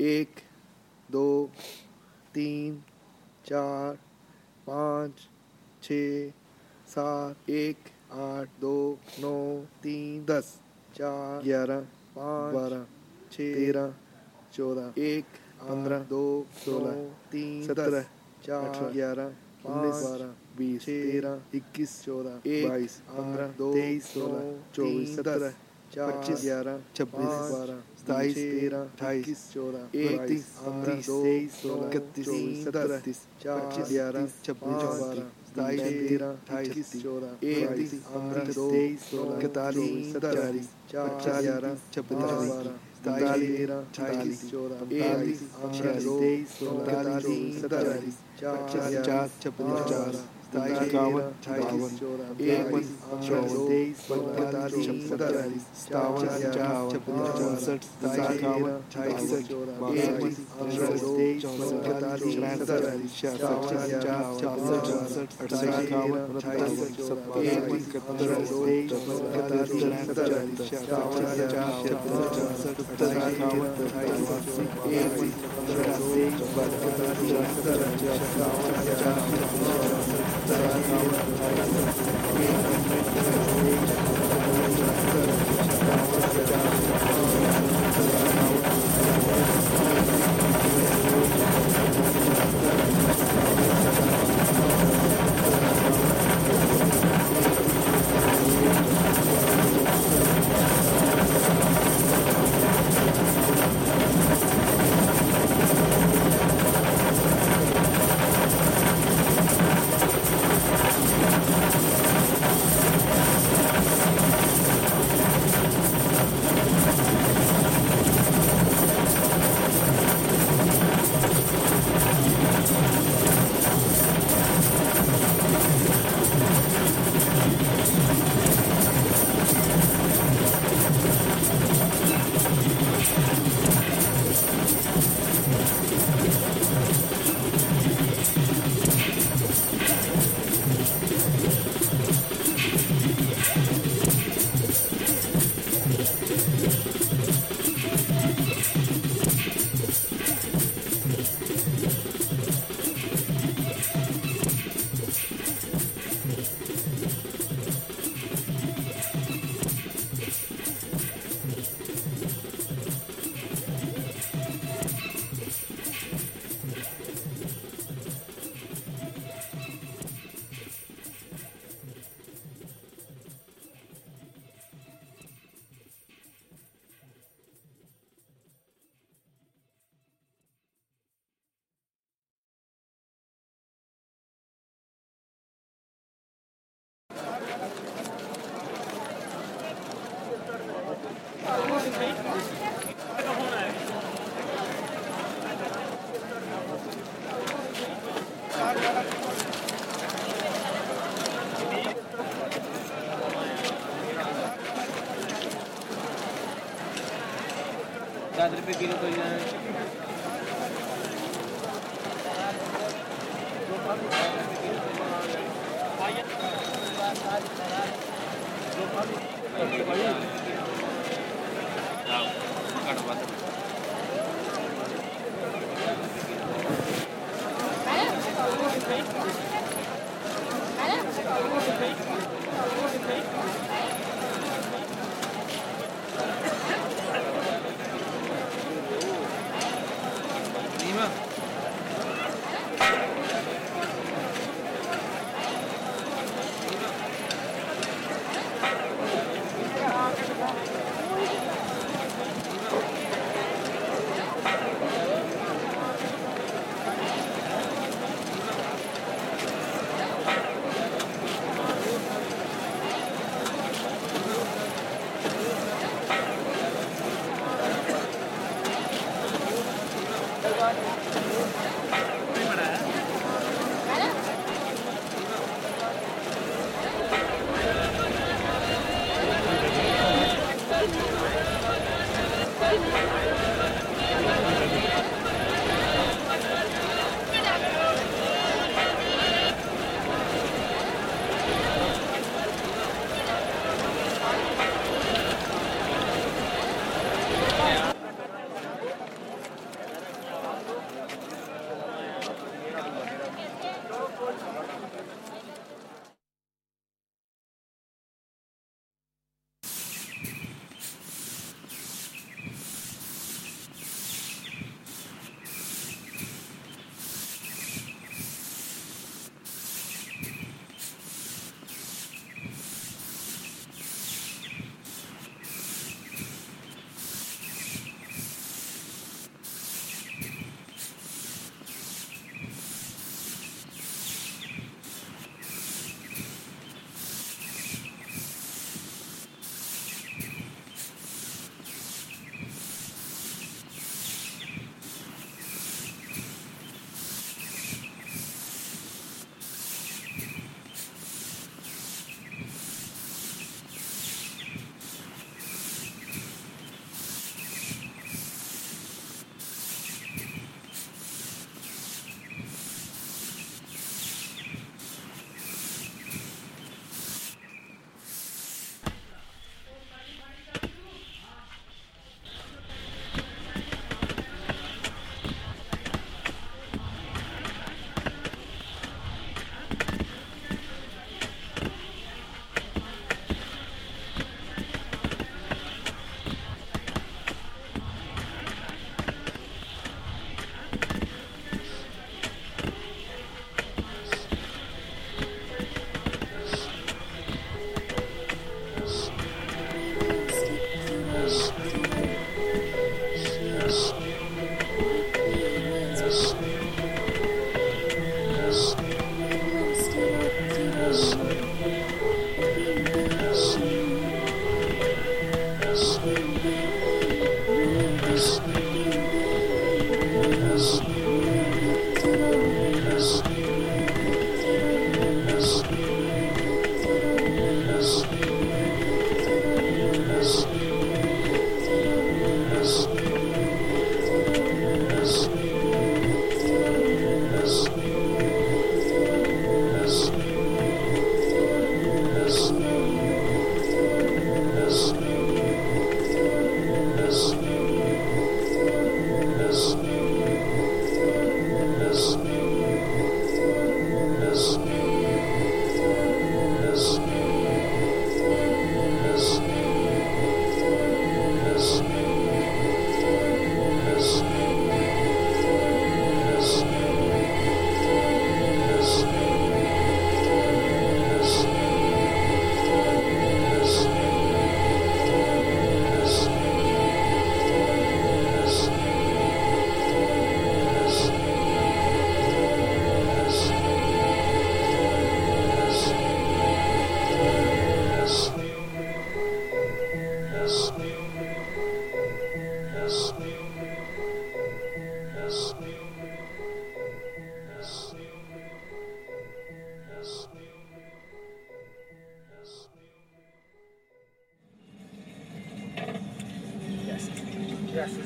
एक दो तीन चार पाँच छ सात एक आठ दो नौ तीन दस चार ग्यारह पाँच बारह छः तेरह चौदह एक पंद्रह दो सोलह तीन सत्रह चार ग्यारह उन्नीस बारह बीस तेरह इक्कीस चौदह बाईस पंद्रह दो तेईस सोलह चौबीस सत्रह पच्चीस ग्यारह छब्बीस बारह सताईस तेरह अट्ठाईस चौदह इकतीस तीस तेईस इकतीस सत्रह तीस पच्चीस ग्यारह छब्बीस बारह सताईस तेरह अट्ठाईस चौदह इकतीस तीस तेईस इकतालीस सत्तालीस पचास ग्यारह छब्बीस बारह सताईस तेरह अट्ठाईस चौदह इकतीस तेईस इकतालीस सत्तालीस पचास छब्बीस चार इक्यावन बावन एक चौवन पैंतालीस सैतालीस सतावन चौसठ इक्यावन इकसठ बावन चौसठ पैंतालीस छियासठ चौसठ इक्यावन सत्तावन पैंतालीस सतावन चौसठ इक्यावन एक सत्तावन Thank you.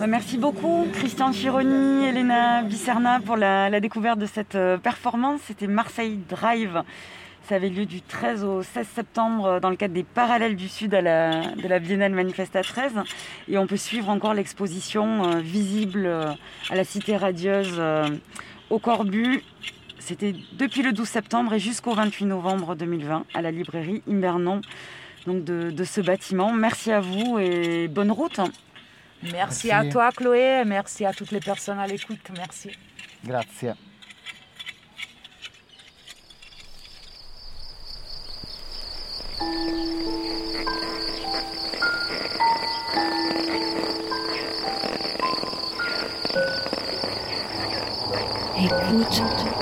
Merci beaucoup Christian Chironi, Elena Bisserna pour la, découverte de cette euh, performance. C'était Marseille Drive. Ça avait lieu du 13 au 16 septembre euh, dans le cadre des Parallèles du Sud de la Biennale Manifesta 13. Et on peut suivre encore l'exposition euh, visible à la Cité Radieuse au Corbu. C'était depuis le 12 septembre et jusqu'au 28 novembre 2020 à la librairie Imbernon donc de ce bâtiment. Merci à vous et bonne route. Merci, à toi, Chloé. Merci à toutes les personnes à l'écoute. Merci. Grazie. Écoute.